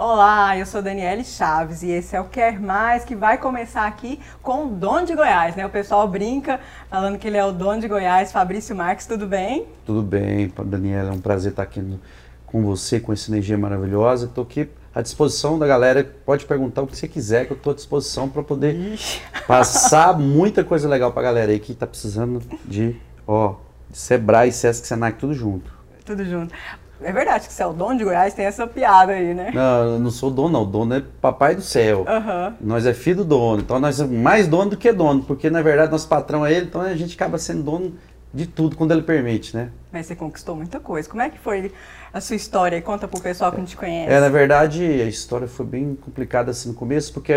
Olá, eu sou Daniele Chaves e esse é o Quer Mais que vai começar aqui com o dono de Goiás, né? O pessoal brinca falando que ele é o dono de Goiás, Fabrício Marques, tudo bem? Tudo bem, Daniela, é um prazer estar aqui no, com você, com essa energia maravilhosa. Estou aqui à disposição da galera, pode perguntar o que você quiser, que eu estou à disposição para poder Ixi. passar muita coisa legal para a galera aí que está precisando de, ó, de Sebrae, Sesc, Senac, tudo junto. Tudo junto. É verdade que você é o dono de Goiás, tem essa piada aí, né? Não, eu não sou dono, não. O dono é papai do céu. Uhum. Nós é filho do dono. Então nós somos mais dono do que dono, porque na verdade nosso patrão é ele, então a gente acaba sendo dono de tudo quando ele permite, né? Mas você conquistou muita coisa. Como é que foi a sua história? Conta pro pessoal que não te conhece. É, na verdade, a história foi bem complicada assim no começo, porque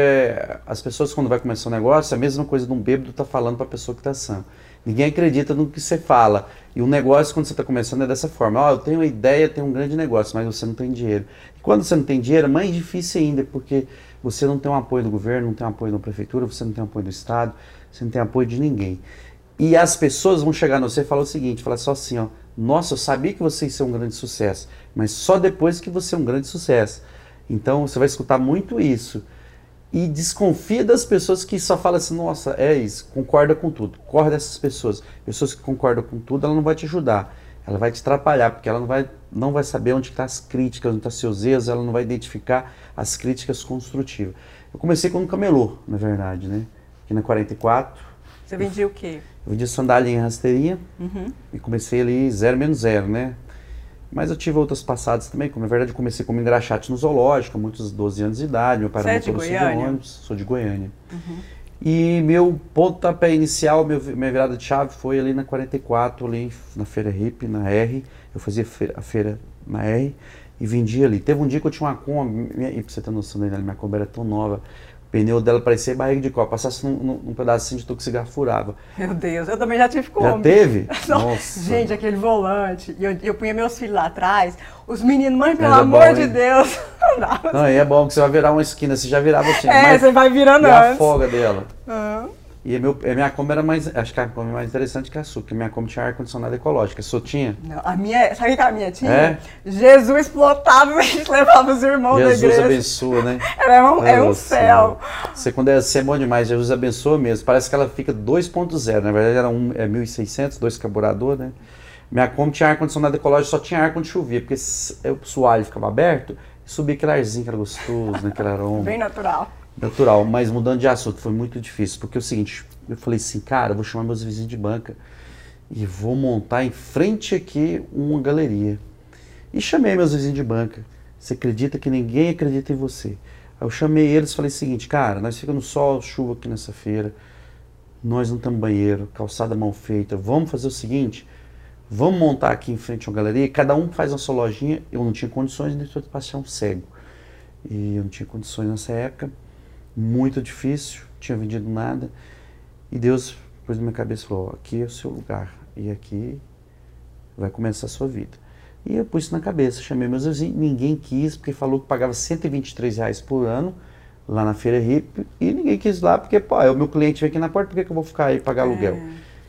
as pessoas quando vai começar um negócio, é a mesma coisa de um bêbado tá falando para a pessoa que está sã. Ninguém acredita no que você fala. E o negócio, quando você está começando, é dessa forma. Ó, oh, eu tenho uma ideia, tenho um grande negócio, mas você não tem dinheiro. E quando você não tem dinheiro, é mais difícil ainda, porque você não tem um apoio do governo, não tem um apoio da prefeitura, você não tem um apoio do Estado, você não tem apoio de ninguém. E as pessoas vão chegar no você e falar o seguinte, falar só assim, ó, nossa, eu sabia que você ia ser um grande sucesso, mas só depois que você é um grande sucesso. Então, você vai escutar muito isso e desconfia das pessoas que só falam assim, nossa, é isso, concorda com tudo. Corre dessas pessoas. Pessoas que concordam com tudo, ela não vai te ajudar. Ela vai te atrapalhar, porque ela não vai, não vai saber onde estão tá as críticas, onde estão tá seus erros, ela não vai identificar as críticas construtivas. Eu comecei com um camelô, na verdade, né? Aqui na 44. Você vendia o quê? Eu vendia sandália em rasteirinha uhum. e comecei ali zero menos zero, né? Mas eu tive outras passadas também, como na verdade eu comecei como engraxate no zoológico, muitos 12 anos de idade, meu pai era é de Goiânia? ônibus, sou de Goiânia. Uhum. E meu pontapé inicial, meu, minha virada de chave foi ali na 44, ali na feira hip, na R. Eu fazia feira, a feira na R e vendia ali. Teve um dia que eu tinha uma Kombi, e pra você ter noção, minha Kombi era tão nova, pneu dela parecia barriga de copa. Passasse num, num, pedacinho de tudo que cigarro furava. Meu Deus, eu também já tive como. Já teve? Nossa. Gente, aquele volante. E eu, eu punha meus filhos lá atrás. Os meninos, mãe, pelo é amor bom, de Deus. Não, não, e é bom que você vai virar uma esquina, você já virava assim. É, você vai virando e antes. a folga dela. Uhum. E a, meu, a minha Kombi era mais. Acho que a Kombi mais interessante que a sua, porque a minha Kombi tinha ar-condicionado ecológico. A sua tinha? Não, a minha. Sabe o que a minha tinha? É? Jesus explotava e a gente levava os irmãos Jesus da igreja. Jesus abençoa, né? Era um, é um céu. Você, quando é, é bom demais, Jesus abençoa mesmo. Parece que ela fica 2.0. Na verdade, era um, é 1.600, dois carburador, né? Minha Kombi tinha ar-condicionado ecológico, só tinha ar quando chovia, porque o soalho ficava aberto e subia aquele arzinho que era gostoso, né? Aquele aroma. Bem natural natural, mas mudando de assunto, foi muito difícil, porque é o seguinte, eu falei assim, cara, vou chamar meus vizinhos de banca e vou montar em frente aqui uma galeria. E chamei meus vizinhos de banca. Você acredita que ninguém acredita em você? Aí eu chamei eles e falei o seguinte, cara, nós ficamos sol, chuva aqui nessa feira, nós não temos banheiro, calçada mal feita, vamos fazer o seguinte, vamos montar aqui em frente uma galeria, cada um faz a sua lojinha, eu não tinha condições de passar um cego. E eu não tinha condições nessa época muito difícil, tinha vendido nada. E Deus pôs na minha cabeça e falou: aqui é o seu lugar e aqui vai começar a sua vida. E eu pus isso na cabeça, chamei meus vizinhos, ninguém quis, porque falou que pagava 123 reais por ano lá na feira hip e ninguém quis lá, porque, pô, é o meu cliente vem aqui na porta, por que, que eu vou ficar aí e pagar é. aluguel?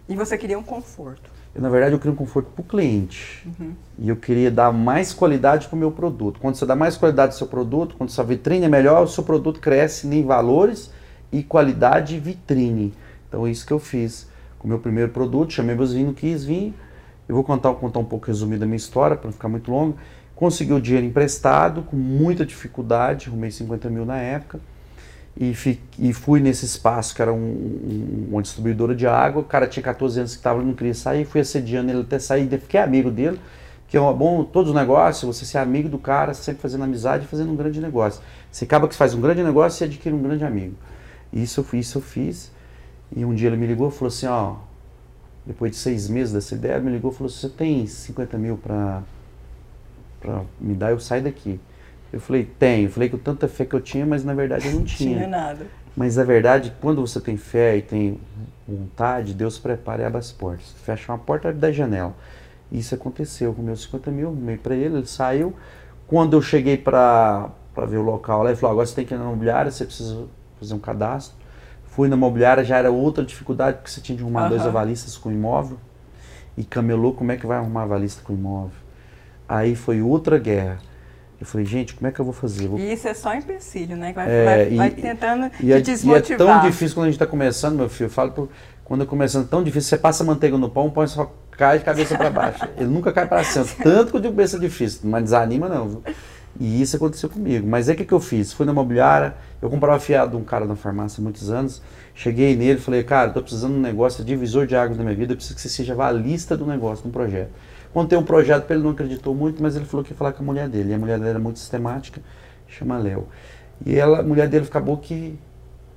E você queria um conforto? Eu, na verdade, eu queria um conforto para o cliente. Uhum. E eu queria dar mais qualidade para o meu produto. Quando você dá mais qualidade ao seu produto, quando sua vitrine é melhor, o seu produto cresce em valores e qualidade e vitrine. Então, é isso que eu fiz com o meu primeiro produto. Chamei meus vinhos, quis vir. Eu vou contar, contar um pouco resumido a minha história, para não ficar muito longo. Consegui o dinheiro emprestado, com muita dificuldade, arrumei 50 mil na época e, e, fui nesse espaço que era um, um, uma distribuidora de água. O cara tinha 14 anos que estava, não queria sair, fui assediando ele até sair, fiquei amigo dele, que é um, bom todos os negócios, você ser amigo do cara, sempre fazendo amizade e fazendo um grande negócio. Você acaba que faz um grande negócio e adquire um grande amigo. Isso, isso eu fiz. E um dia ele me ligou e falou assim, ó, depois de seis meses dessa ideia, me ligou e falou, você tem 50 mil para me dar, eu saio daqui. Eu falei, tenho. Eu falei o tanta fé que eu tinha, mas na verdade eu não tinha. tinha nada. Mas na verdade, quando você tem fé e tem vontade, Deus prepara e abre as portas. Fecha uma porta e da janela. Isso aconteceu com meus 50 mil, meio para ele, ele saiu. Quando eu cheguei para ver o local lá, ele falou, agora você tem que ir na imobiliária, você precisa fazer um cadastro. Fui na imobiliária, já era outra dificuldade, porque você tinha de arrumar uhum. dois avalistas com imóvel. E camelô, como é que vai arrumar avalista com imóvel? Aí foi outra guerra Eu falei, gente, como é que eu vou fazer? Vou... E isso é só empecilho, né? Vai, é, vai, e, vai tentando e, te é, desmotivar. E é tão difícil quando a gente está começando, meu filho. Eu falo, por, quando é começando tão difícil, você passa manteiga no pão, o pão só cai de cabeça para baixo. Ele nunca cai para cima. Tanto que eu digo pensa difícil, mas desanima não. Viu? E isso aconteceu comigo. Mas aí o que, que eu fiz? Fui na imobiliária, eu comprava fiado de um cara na farmácia há muitos anos. Cheguei nele falei, cara, estou precisando de um negócio, divisor de águas na minha vida, eu preciso que você seja valista do negócio, do projeto. Contei um projeto para ele, não acreditou muito, mas ele falou que ia falar com a mulher dele. E a mulher dele era muito sistemática, chama Léo. E ela, a mulher dele acabou que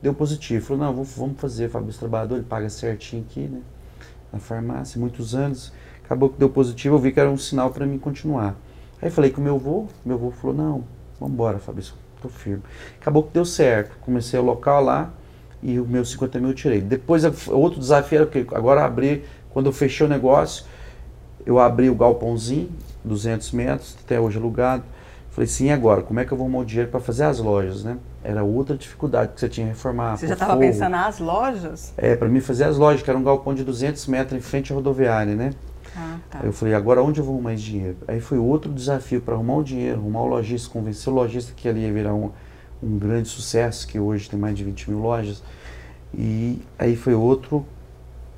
deu positivo. Falou, não, vamos fazer, Fabrício Trabalhador, ele paga certinho aqui, né? Na farmácia, muitos anos. Acabou que deu positivo, eu vi que era um sinal para mim continuar. Aí falei com o meu avô, meu avô falou, não, vamos embora, Fabrício, tô firme. Acabou que deu certo. Comecei o local lá e o meu 50 mil eu tirei. Depois, outro desafio era que agora abri, quando eu fechei o negócio, eu abri o galpãozinho, 200 metros, até hoje alugado. Falei, sim, agora, como é que eu vou arrumar o dinheiro para fazer as lojas, né? Era outra dificuldade que você tinha que reformar. Você já estava pensando nas lojas? É, para mim fazer as lojas, que era um galpão de 200 metros em frente à rodoviária, né? Ah, tá. Aí eu falei, agora onde eu vou arrumar esse dinheiro? Aí foi outro desafio para arrumar o dinheiro, arrumar o lojista, convencer o lojista que ali ia virar um, um grande sucesso, que hoje tem mais de 20 mil lojas. E aí foi outro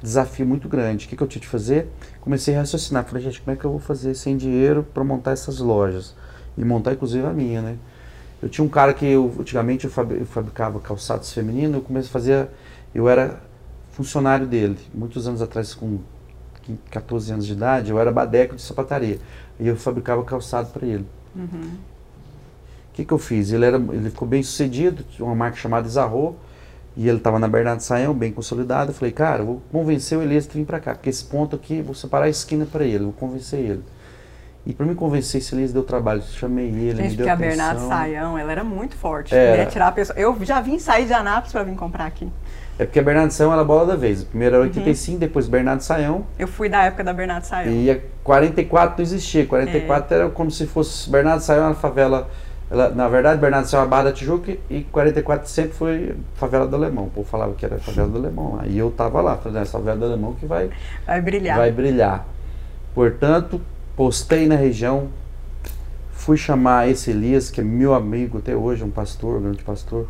desafio muito grande. O que, que eu tinha de fazer? Comecei a raciocinar. Falei, gente, como é que eu vou fazer sem dinheiro para montar essas lojas? E montar, inclusive, a minha, né? Eu tinha um cara que eu, antigamente eu fabricava calçados femininos, eu comecei a fazer, eu era funcionário dele. Muitos anos atrás, com 14 anos de idade, eu era badeco de sapataria. E eu fabricava calçado para ele. Uhum. O que, que eu fiz? Ele, era, ele ficou bem sucedido, tinha uma marca chamada Isarro, e ele estava na Bernardo Saião, bem consolidado. Eu falei, cara, eu vou convencer o Elias a vir para cá, porque esse ponto aqui, vou separar a esquina para ele, vou convencer ele. E para me convencer, esse Elias deu trabalho, chamei ele, Gente, me deu porque a Bernardo Saião, ela era muito forte. Era. Ia tirar a pessoa. Eu já vim sair de Anápolis para vir comprar aqui. É porque a Bernardo Saião era a bola da vez. Primeiro era 85, uhum. depois Bernardo Saião. Eu fui da época da Bernardo Saião. E a 44 não existia. 44 é. era como se fosse Bernardo Saião, uma favela ela, na verdade, Bernardo saiu a Barra da Tijuca e 44 sempre foi favela do Alemão. O povo falava que era favela do Alemão lá. E eu tava lá, falando, essa favela do Alemão que vai, vai brilhar. Vai brilhar. Portanto, postei na região, fui chamar esse Elias, que é meu amigo até hoje, um pastor, um grande pastor.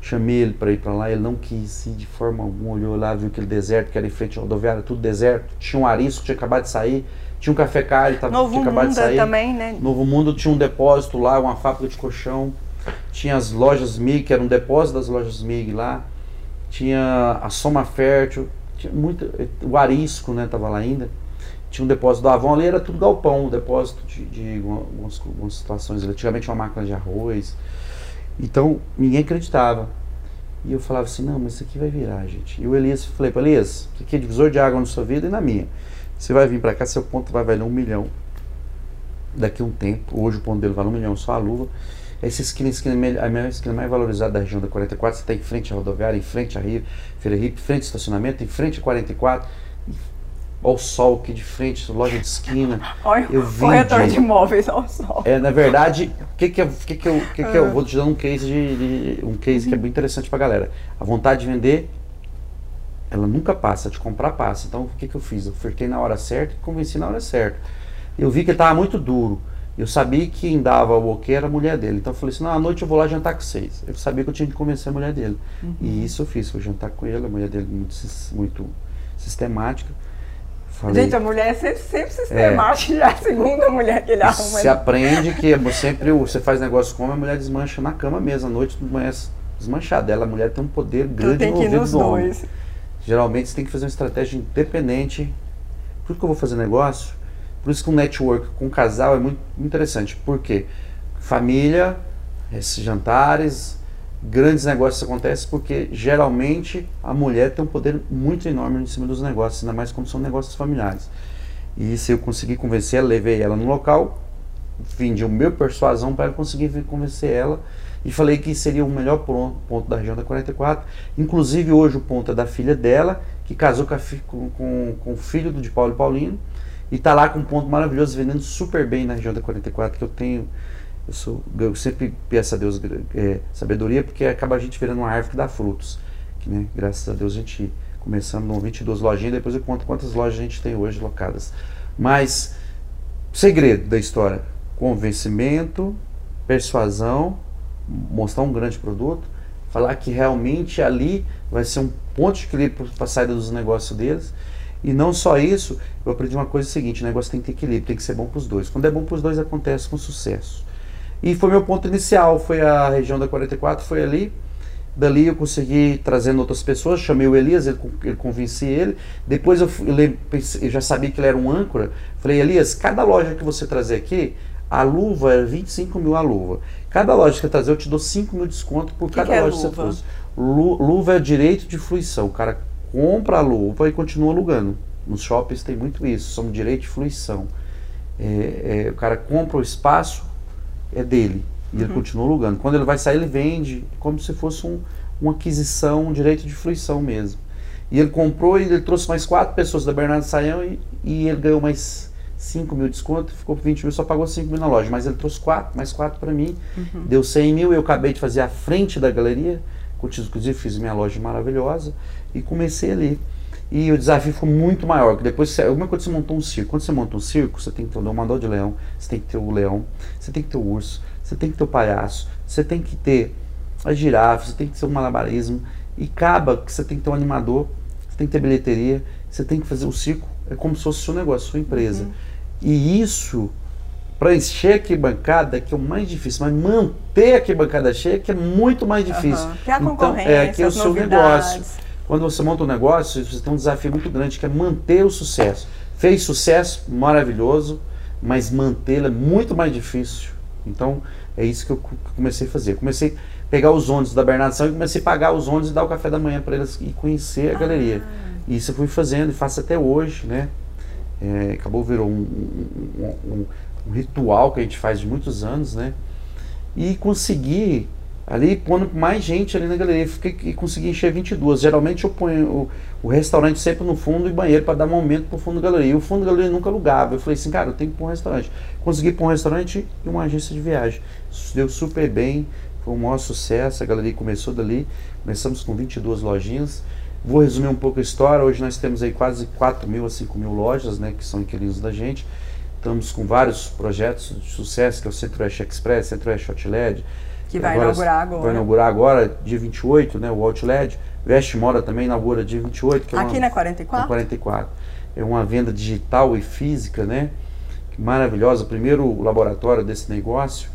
Chamei ele para ir para lá, ele não quis ir de forma alguma, olhou lá, viu aquele deserto que era em frente à rodoviária, tudo deserto. Tinha um arisco, tinha acabado de sair tinha um café caro, tava, Novo tinha acabado Mundo de sair. também, né? Novo Mundo tinha um depósito lá, uma fábrica de colchão. Tinha as lojas MIG, que era um depósito das lojas MIG lá. Tinha a Soma Fértil. Tinha muito, o Arisco, né, tava lá ainda. Tinha um depósito do Avon ali, era tudo galpão, um depósito de, de algumas, algumas situações. Antigamente uma máquina de arroz. Então, ninguém acreditava. E eu falava assim, não, mas isso aqui vai virar, gente. E o Elias, falei para Elias, o que é divisor de água na sua vida e na minha. Você vai vir para cá, seu ponto vai valer um milhão daqui a um tempo. Hoje o ponto dele vale um milhão, só a luva. Essa esquina, esquina a melhor esquina mais valorizada da região da 44, você está em frente à rodoviária, em frente à Rio, Feira Rio, em frente ao estacionamento, em frente à 44. Olha o sol aqui de frente, loja de esquina. Olha eu vim corretor de, de imóveis ao sol. É, na verdade, o que que, eu, que, que, eu, que, que eu ah. vou te dar um case de, de um case que é bem interessante para galera. A vontade de vender ela nunca passa, de comprar passa. Então o que, que eu fiz? Eu ofertei na hora certa e convenci na hora certa. Eu vi que ele estava muito duro. Eu sabia que quem dava o ok era a mulher dele. Então eu falei assim, não, à noite eu vou lá jantar com vocês. Eu sabia que eu tinha que convencer a mulher dele. Uhum. E isso eu fiz, fui jantar com ele, a mulher dele muito, muito sistemática. Falei, Gente, a mulher é sempre, sempre sistemática, é, a segunda mulher que ele arruma. Você aprende que sempre você faz negócio com a mulher desmancha na cama mesmo, à noite manhã desmanchada. Ela, a mulher tem um poder grande então, tem que ir nos dois. Geralmente você tem que fazer uma estratégia independente. Por que eu vou fazer negócio? Por isso que um network com um casal é muito interessante. Por quê? Família, esses jantares, grandes negócios acontecem porque geralmente a mulher tem um poder muito enorme em cima dos negócios, ainda mais quando são negócios familiares. E se eu conseguir convencer ela, levei ela no local, vendi o meu persuasão para conseguir convencer ela e falei que seria o melhor ponto da região da 44. Inclusive, hoje o ponto é da filha dela, que casou com, a, com, com, com o filho de Paulo e Paulino, e está lá com um ponto maravilhoso, vendendo super bem na região da 44, que eu tenho. Eu, sou, eu sempre peço a Deus é, sabedoria, porque acaba a gente virando uma árvore que dá frutos. Que, né, graças a Deus a gente começando com 22 lojinhas, depois eu conto quantas lojas a gente tem hoje locadas. Mas, segredo da história: convencimento, persuasão, mostrar um grande produto, falar que realmente ali vai ser um ponto de equilíbrio para a saída dos negócios deles. E não só isso, eu aprendi uma coisa seguinte, o negócio tem que ter equilíbrio, tem que ser bom para os dois. Quando é bom para os dois, acontece com sucesso. E foi meu ponto inicial, foi a região da 44, foi ali. Dali eu consegui trazendo outras pessoas, chamei o Elias, ele, ele convenci ele. Depois eu, eu, eu, já sabia que ele era um âncora. Falei, Elias, cada loja que você trazer aqui, a luva é 25 mil a luva. Cada loja que você trazer, eu te dou 5 mil de desconto por que cada que é loja que luva? você trouxe. Lu, luva é direito de fruição. O cara compra a luva e continua alugando. Nos shoppings tem muito isso, são direito de fruição. É, é, o cara compra o espaço, é dele, e Uhum. ele continua alugando. Quando ele vai sair, ele vende, como se fosse um, uma aquisição, um direito de fruição mesmo. E ele comprou e ele trouxe mais quatro pessoas da Bernardo Saião e, e ele ganhou mais 5 mil de desconto, ficou por 20 mil, só pagou 5 mil na loja. Mas ele trouxe quatro, mais quatro para mim, deu 100 mil. Eu acabei de fazer a frente da galeria, inclusive fiz minha loja maravilhosa e comecei ali. E o desafio foi muito maior, que depois, você- é quando você montou um circo? Quando você monta um circo, você tem que ter o domador de leão, você tem que ter o leão, você tem que ter o urso, você tem que ter o palhaço, você tem que ter a girafa, você tem que ter o malabarismo, e acaba que você tem que ter um animador, você tem que ter bilheteria, você tem que fazer o circo, é como se fosse seu negócio, sua empresa. E isso, para encher a arquibancada, que é o mais difícil, mas manter a arquibancada cheia, que é muito mais difícil. Aham. Que é a Então, é, que é o seu novidades. negócio. Quando você monta um negócio, você tem um desafio muito grande que é manter o sucesso. Fez sucesso, maravilhoso, mas mantê-lo é muito mais difícil. Então, é isso que eu co- comecei a fazer. Comecei a pegar os ônibus da Bernardação e comecei a pagar os ônibus e dar o café da manhã para eles e conhecer a galeria. E isso eu fui fazendo e faço até hoje, né? É, acabou virou um, um- um- um ritual que a gente faz de muitos anos, né? E consegui ali pondo mais gente ali na galeria fiquei, e consegui encher 22. Geralmente eu ponho o, o restaurante sempre no fundo e banheiro para dar momento para o fundo da galeria. E o fundo da galeria nunca alugava. Eu falei assim, cara, eu tenho que pôr um restaurante. Consegui pôr um restaurante e uma agência de viagem. Isso Deu super bem, foi um maior sucesso. A galeria começou dali. Começamos com 22 lojinhas. Vou resumir um pouco a história. Hoje nós temos aí quase 4 mil a 5 mil lojas, né, que são inquilinos da gente. Estamos com vários projetos de sucesso, que é o Centro-Oeste Express, Centro-Oeste Outlet. Que vai inaugurar agora. Vai inaugurar agora, dia 28, né, o Outlet. Veste Moda também inaugura dia 28. Que é Aqui uma, na 44? na 44. É uma venda digital e física, né? Maravilhosa. Primeiro laboratório desse negócio.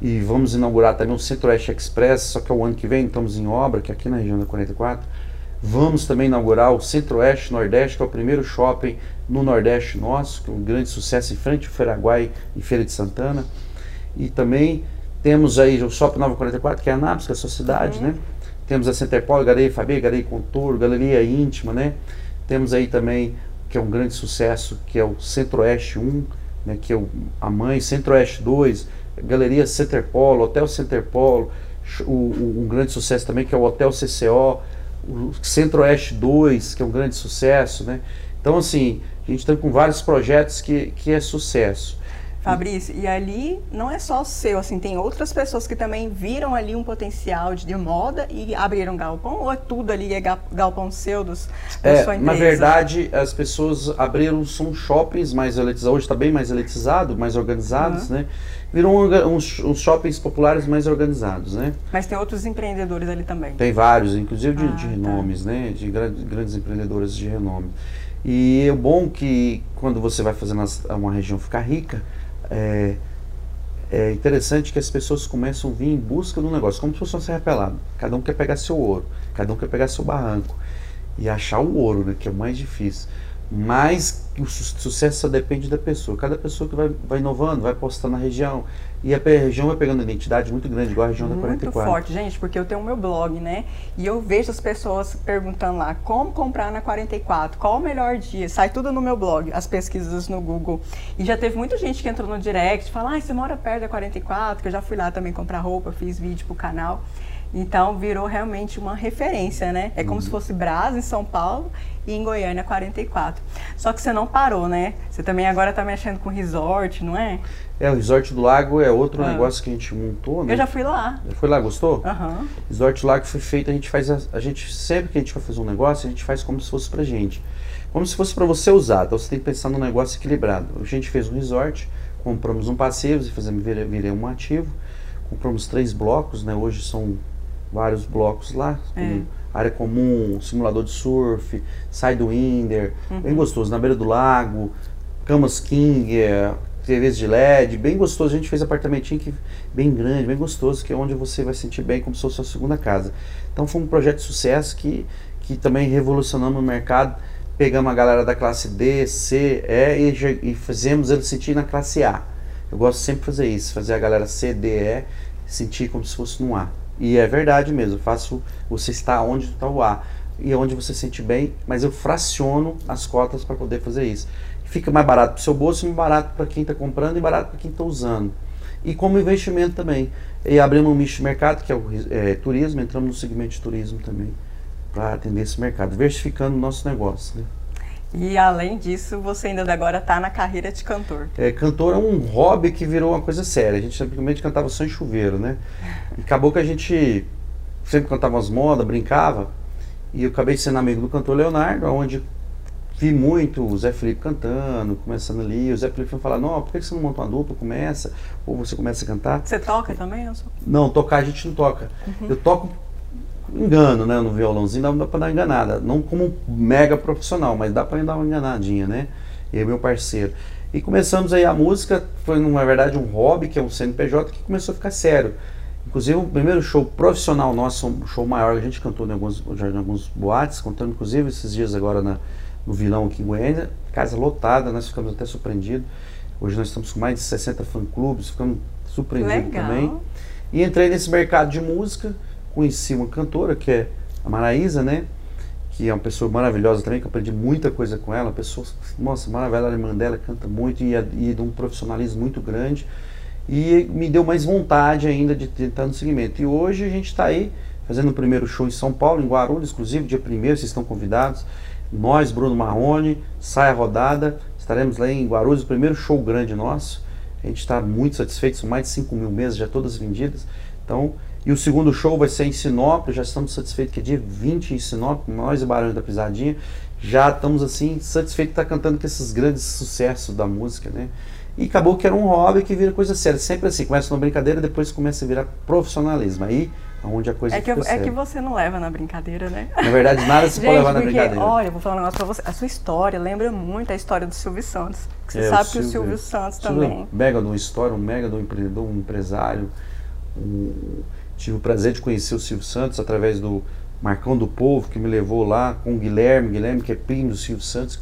E vamos inaugurar também o Centro-Oeste Express, só que é o ano que vem, estamos em obra, que é aqui na região da 44. Vamos também inaugurar o Centro-Oeste Nordeste, que é o primeiro shopping no Nordeste nosso, que é um grande sucesso em frente ao Feraguai e Feira de Santana. E também temos aí o Shopping Nova 44, que é a Anápolis, que é a sua cidade, né? Temos a Centerpol, Galeria Fabi, Galeria Contour, Galeria Íntima, né? Temos aí também, que é um grande sucesso, que é o Centro-Oeste 1, né? que é o, a mãe, Centro-Oeste 2, Galeria Centerpolo, Hotel Centerpolo, o, o- um grande sucesso também, que é o Hotel CCO, o Centro-Oeste 2, que é um grande sucesso, né? Então, assim, a gente está com vários projetos que, que é sucesso. Fabrício, e ali não é só o seu, assim, tem outras pessoas que também viram ali um potencial de, de moda e abriram galpão, ou é tudo ali é ga- galpão seu dos, da É, sua na empresa? verdade, as pessoas abriram, são shoppings mais elitizados, hoje está bem mais elitizado, mais organizados, né? Viram um uns, uns shoppings populares mais organizados, né? Mas tem outros empreendedores ali também. Tem vários, inclusive de, Ah, de tá. renomes, né? De gra- grandes empreendedores de renome. E é bom que quando você vai fazendo uma região ficar rica, é, é interessante que as pessoas começam a vir em busca do negócio, como se fosse uma serra pelada. Cada um quer pegar seu ouro, cada um quer pegar seu barranco. E achar o ouro, né? Que é o mais difícil. Mas o su- sucesso só depende da pessoa. Cada pessoa que vai, vai inovando, vai postando na região. E a região vai pegando uma identidade muito grande, igual a região da Muito 44. forte, gente, porque eu tenho o meu blog, né? E eu vejo as pessoas perguntando lá como comprar na 44, qual o melhor dia. Sai tudo no meu blog, as pesquisas no Google. E já teve muita gente que entrou no direct, fala, ah, você mora perto da 44, que eu já fui lá também comprar roupa, fiz vídeo pro canal. Então virou realmente uma referência, né? É Uhum. como se fosse Brasa em São Paulo e em Goiânia 44. Só que você não parou, né? Você também agora tá mexendo com resort, não é? É, o Resort do Lago é outro Ah. negócio que a gente montou, né? Eu já fui lá. Já foi lá, gostou? Aham. Resort do Lago foi feito, a gente faz, a, a gente, sempre que a gente vai fazer um negócio, a gente faz como se fosse pra gente. Como se fosse pra você usar, então você tem que pensar num negócio equilibrado. A gente fez um resort, compramos um passeio, e fizemos, virei, virei um ativo. compramos três blocos, né? Hoje são vários blocos lá. É. Área comum, simulador de surf, Sidewinder, uhum. bem gostoso, na beira do lago, camas king, TVs de LED, bem gostoso. A gente fez apartamentinho que, bem grande, bem gostoso, que é onde você vai sentir bem como se fosse a sua segunda casa. Então foi um projeto de sucesso que, que também revolucionamos o mercado. Pegamos a galera da classe D, C, E e, e fizemos eles sentir na classe A. Eu gosto sempre de fazer isso, fazer a galera C, D, E sentir como se fosse no A. E é verdade mesmo, faço você está onde está o A e onde você se sente bem, mas eu fraciono as cotas para poder fazer isso. Fica mais barato para o seu bolso, mais barato para quem está comprando e barato para quem está usando. E como investimento também. E abrimos um nicho de mercado, que é o é, turismo, entramos no segmento de turismo também, para atender esse mercado, diversificando o nosso negócio. Né? E além disso, você ainda agora está na carreira de cantor. É, cantor é um hobby que virou uma coisa séria. A gente simplesmente cantava só em chuveiro, né? E acabou que a gente sempre cantava umas modas, brincava. E eu acabei sendo amigo do cantor Leonardo, onde vi muito o Zé Felipe cantando, começando ali. O Zé Felipe foi falar: Não, por que você não monta uma dupla? Começa, ou você começa a cantar. Você toca também? Eu sou... Não, tocar a gente não toca. Uhum. Eu toco engano, né, no violãozinho, dá, dá para dar uma enganada. Não como mega profissional, mas dá para dar uma enganadinha, né? E meu parceiro. E começamos aí a música, foi na verdade um hobby, que é um CNPJ, que começou a ficar sério. Inclusive, o primeiro show profissional nosso, um show maior, a gente cantou em alguns, já em alguns boates, contando inclusive esses dias agora na, no Vilão aqui em Goiânia, casa lotada, nós ficamos até surpreendidos. Hoje nós estamos com mais de 60 fã-clubes, ficamos surpreendidos também. E entrei nesse mercado de música, conheci uma cantora que é a Maraísa, né? Que é uma pessoa maravilhosa também, que eu aprendi muita coisa com ela. Pessoa, nossa, maravilhosa, a irmã dela canta muito e, e de um profissionalismo muito grande. E me deu mais vontade ainda de tentar no segmento. E hoje a gente está aí fazendo o primeiro show em São Paulo, em Guarulhos, inclusive, dia primeiro, vocês estão convidados. Nós, Bruno Marrone, sai a rodada, estaremos lá em Guarulhos, o primeiro show grande nosso. A gente está muito satisfeito, são mais de 5 mil mesas já todas vendidas. Então, e o segundo show vai ser em Sinop, já estamos satisfeitos que é dia 20 em Sinop, nós e Barões da Pisadinha, já estamos assim satisfeitos de estar cantando com esses grandes sucessos da música, né? E acabou que era um hobby que vira coisa séria, sempre assim, começa uma brincadeira, depois começa a virar profissionalismo. Aí onde a coisa é que, fica É que você não leva na brincadeira, né? Na verdade, nada se pode levar na brincadeira. Olha, eu vou falar um negócio pra você. A sua história lembra muito a história do Silvio Santos. Você é, sabe o que o Silvio Santos também. Mega de uma história, um mega de um empreendedor, um empresário, um Tive o prazer de conhecer o Silvio Santos através do Marcão do Povo, que me levou lá com o Guilherme, Guilherme que é primo do Silvio Santos,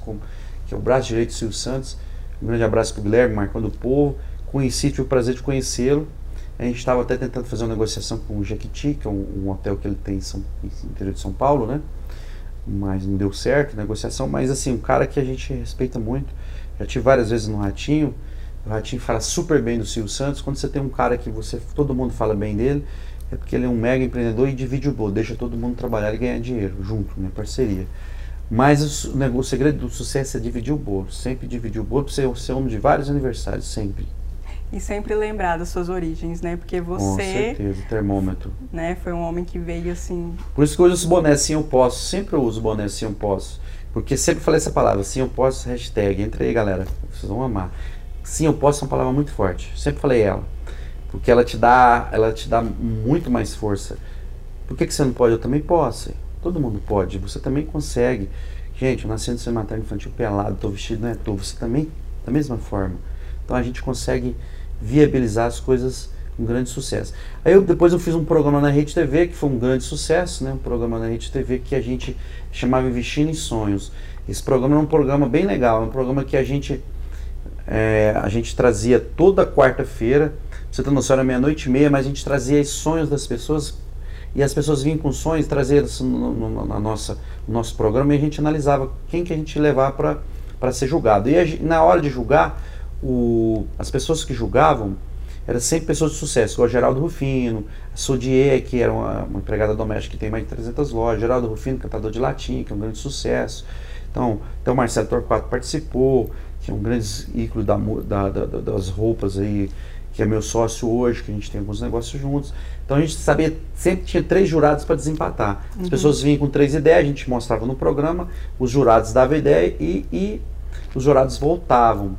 que é o braço direito do Silvio Santos. Um grande abraço para o Guilherme, Marcão do Povo. Conheci, tive o prazer de conhecê-lo. A gente estava até tentando fazer uma negociação com o Jequiti, que é um, um hotel que ele tem em São, interior de São Paulo, né? Mas não deu certo a negociação. Mas assim, um cara que a gente respeita muito. Já tive várias vezes no Ratinho. O Ratinho fala super bem do Silvio Santos. Quando você tem um cara que você todo mundo fala bem dele, é porque ele é um mega empreendedor e divide o bolo, deixa todo mundo trabalhar e ganhar dinheiro junto, né? Parceria. Mas o, o, o segredo do sucesso é dividir o bolo, sempre dividir o bolo para ser, ser homem de vários aniversários, sempre. E sempre lembrar das suas origens, né? Porque você. Com certeza, termômetro. Né? Foi um homem que veio assim. Por isso que eu uso boné sim eu posso, sempre eu uso boné sim eu posso. Porque sempre falei essa palavra, sim eu posso, hashtag. Entra aí, galera, vocês vão amar. Sim eu posso é uma palavra muito forte, sempre falei ela porque ela te dá, ela te dá muito mais força. Por que, que você não pode? Eu também posso. Todo mundo pode. Você também consegue. Gente, eu nasci no materno infantil pelado, estou vestido, não é tu. Você também, da mesma forma. Então a gente consegue viabilizar as coisas com grande sucesso. Aí eu, depois eu fiz um programa na Rede TV que foi um grande sucesso, né? Um programa na Rede TV que a gente chamava Investindo em Sonhos. Esse programa era um programa bem legal, um programa que a gente é, a gente trazia toda quarta-feira você tem noção, era meia-noite e meia, mas a gente trazia os sonhos das pessoas e as pessoas vinham com sonhos, traziam no, no, na nossa, no nosso programa e a gente analisava quem que a gente levar para ser julgado. E a, na hora de julgar, o, as pessoas que julgavam eram sempre pessoas de sucesso, igual Geraldo Rufino, a Sodier, que era uma, uma, empregada doméstica que tem mais de 300 lojas, Geraldo Rufino, cantador de latim, que é um grande sucesso. Então, então Marcelo Torquato participou, que é um grande ícone da, da, da, das roupas aí, que é meu sócio hoje, que a gente tem alguns negócios juntos. Então a gente sabia, sempre tinha três jurados para desempatar. As uhum. pessoas vinham com três ideias, a gente mostrava no programa, os jurados davam ideia e, e os jurados voltavam.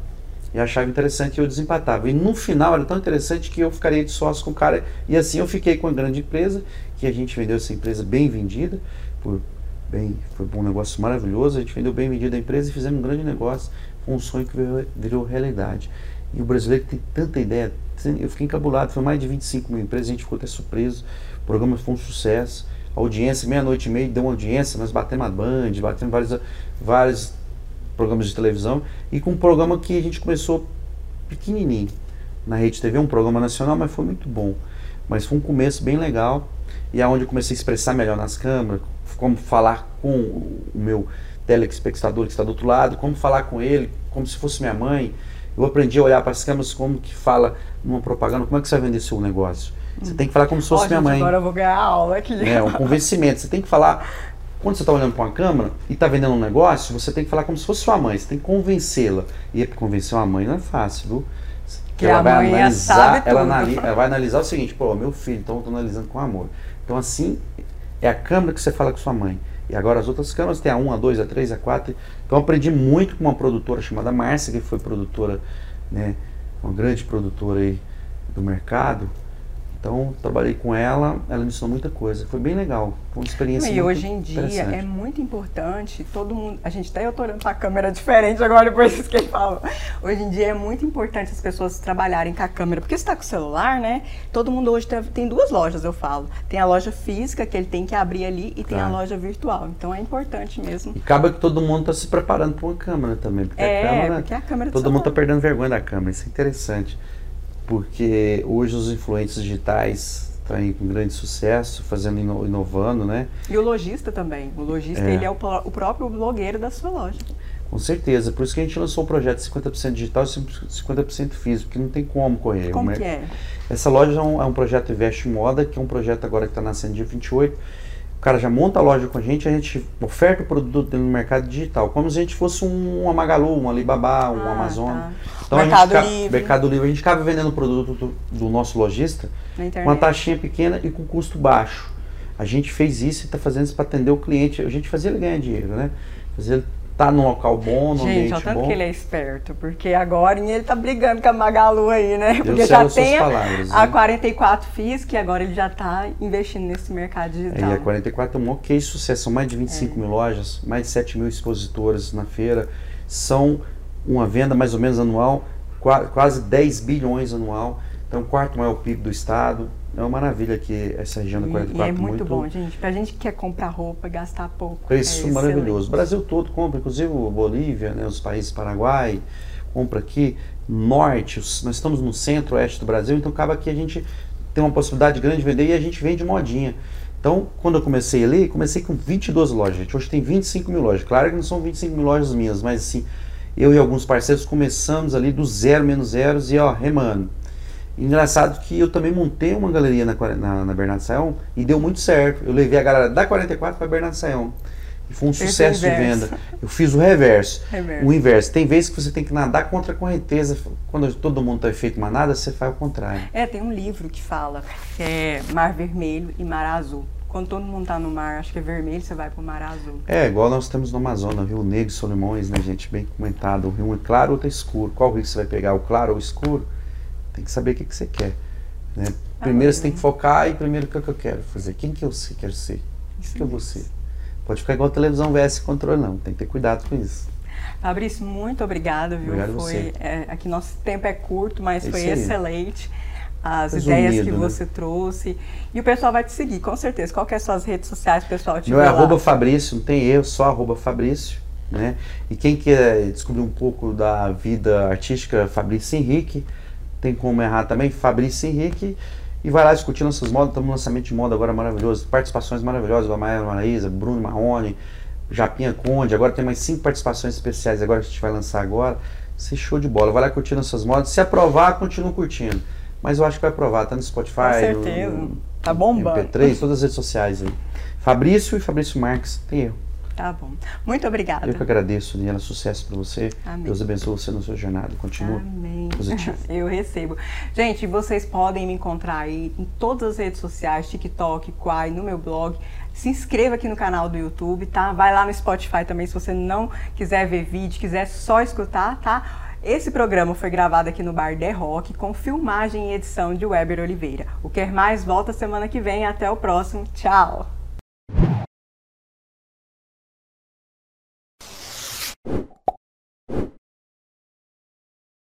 E achava interessante e eu desempatava. E no final era tão interessante que eu ficaria de sócio com o cara. E assim eu fiquei com a grande empresa, que a gente vendeu essa empresa bem vendida, por bem, foi um negócio maravilhoso. A gente vendeu bem vendida a empresa e fizemos um grande negócio. Um sonho que virou, realidade. E o brasileiro tem tanta ideia. Eu fiquei encabulado, foi mais de 25 mil empresas, a gente ficou até surpreso. O programa foi um sucesso. A audiência, meia-noite e meia, deu uma audiência, nós batemos a Band, batemos vários, vários programas de televisão. E com um programa que a gente começou pequenininho na Rede TV, um programa nacional, mas foi muito bom. Mas foi um começo bem legal. E é onde eu comecei a expressar melhor nas câmeras, como falar com o meu telespectador que está do outro lado, como falar com ele, como se fosse minha mãe. Eu aprendi a olhar para as câmeras como que fala numa propaganda, como é que você vai vender seu negócio. Você tem que falar como se fosse minha mãe. Agora eu vou ganhar aula aqui. É, um convencimento. Você tem que falar. Quando você está olhando para uma câmera e está vendendo um negócio, você tem que falar como se fosse sua mãe. Você tem que convencê-la. E convencer uma mãe não é fácil, viu? Que ela vai analisar, ela, analisa, ela vai analisar o seguinte, pô, meu filho, então eu estou analisando com amor. Então assim, é a câmera que você fala com sua mãe. E agora as outras câmeras tem a 1, a 2, a 3, a 4. Então eu aprendi muito com uma produtora chamada Márcia, que foi produtora, né, uma grande produtora aí do mercado. Então, trabalhei com ela, ela me ensinou muita coisa. Foi bem legal, foi uma experiência E hoje em dia é muito importante, todo mundo, a gente até eu tô olhando para a câmera diferente agora depois que ele fala. Hoje em dia é muito importante as pessoas trabalharem com a câmera, porque você está com o celular, né? Todo mundo hoje tem, tem, duas lojas, eu falo. Tem a loja física que ele tem que abrir ali e tem tá. a loja virtual. Então é importante mesmo. E acaba que todo mundo está se preparando para uma câmera também, porque é, a câmera, porque a câmera todo mundo está perdendo vergonha da câmera, isso é interessante porque hoje os influentes digitais estão aí com grande sucesso, fazendo inovando, né? E o lojista também. O lojista é. ele é o, o, próprio blogueiro da sua loja. Com certeza. Por isso que a gente lançou o projeto 50% digital e 50% físico, que não tem como correr. Como que é? Essa loja é um, é um projeto Investe Moda, que é um projeto agora que está nascendo dia 28 o cara já monta a loja com a gente, a gente oferta o produto do mercado digital, como se a gente fosse um, uma Magalu, um Alibaba, um ah, Amazon. Tá. Então mercado a gente Livre. Mercado Livre. A gente acaba vendendo o produto do, do nosso lojista com uma taxinha pequena e com custo baixo. A gente fez isso e está fazendo isso para atender o cliente. A gente fazia ele ganhar dinheiro, né? Fazia ele tá num local bom, num Gente, ambiente tanto bom. que ele é esperto, porque agora ele tá brigando com a Magalu aí, né? Porque já tem palavras, a, né? 44 FIS, que agora ele já tá investindo nesse mercado digital. É, e a 44 é um ok sucesso, são mais de 25 é. mil lojas, mais de 7 mil expositores na feira, são uma venda mais ou menos anual, quase 10 bilhões anual, então quarto maior PIB do estado, é uma maravilha aqui essa região da 44. E é muito, muito bom, gente. Pra gente que quer comprar roupa, gastar pouco. Preço é maravilhoso. O Brasil todo compra, inclusive o Bolívia, né, os países Paraguai, compra aqui. Norte, nós estamos no centro-oeste do Brasil, então acaba que a gente tem uma possibilidade grande de vender e a gente vende modinha. Então, quando eu comecei ali, comecei com 22 lojas, gente. Hoje tem 25 mil lojas. Claro que não são 25 mil lojas minhas, mas assim, eu e alguns parceiros começamos ali do zero menos zeros e ó, remando. Engraçado que eu também montei uma galeria na, na, na Bernardo Sayão e deu muito certo. Eu levei a galera da 44 para Bernardo Sayão. E foi um Esse sucesso de venda. Eu fiz o reverso. reverso. O inverso. Tem vezes que você tem que nadar contra a correnteza. Quando todo mundo está feito manada, você faz o contrário. É, tem um livro que fala que é Mar Vermelho e Mar Azul. Quando todo mundo está no mar, acho que é vermelho, você vai para o mar azul. É, igual nós temos no Amazonas, Rio Negro e Solimões, né, gente? Bem comentado. O rio é claro, outro é escuro. Qual rio você vai pegar? O claro ou o escuro? Tem que saber o que, que você quer. Né? Primeiro ah, você tem que focar e primeiro o que, que eu quero fazer. Quem que eu quero ser? O que, eu vou ser? Pode ficar igual a televisão VS controle, não. Tem que ter cuidado com isso. Fabrício, muito obrigada, viu? Obrigado foi, é, aqui nosso tempo é curto, mas é foi excelente as Resumido, ideias que né? você trouxe. E o pessoal vai te seguir, com certeza. Qual que é as suas redes sociais, pessoal? Meu é arroba Fabrício, não tem erro, só arroba Fabrício. Né? E quem quer descobrir um pouco da vida artística, Fabrício Henrique, tem como errar também, Fabrício Henrique, e vai lá discutir nossas modas, estamos no lançamento de moda agora maravilhoso, participações maravilhosas, a Maia Maraísa, Bruno Marrone, Japinha Conde, agora tem mais cinco participações especiais agora que a gente vai lançar agora, isso é show de bola, vai lá curtir nossas modas, se aprovar, continua curtindo, mas eu acho que vai aprovar, tá no Spotify, Com certeza, no, tá bombando. MP3, todas as redes sociais aí. Fabrício e Fabrício Marques, tem erro. Tá bom. Muito obrigada. Eu que agradeço, Daniela. Sucesso para você. Amém. Deus abençoe você na sua jornada. Continua Amém. positivo. Eu recebo. Gente, vocês podem me encontrar aí em todas as redes sociais, TikTok, Quai, no meu blog. Se inscreva aqui no canal do YouTube, tá? Vai lá no Spotify também se você não quiser ver vídeo, quiser só escutar, tá? Esse programa foi gravado aqui no Bar The Rock com filmagem e edição de Weber Oliveira. O Quer Mais volta semana que vem. Até o próximo. Tchau! you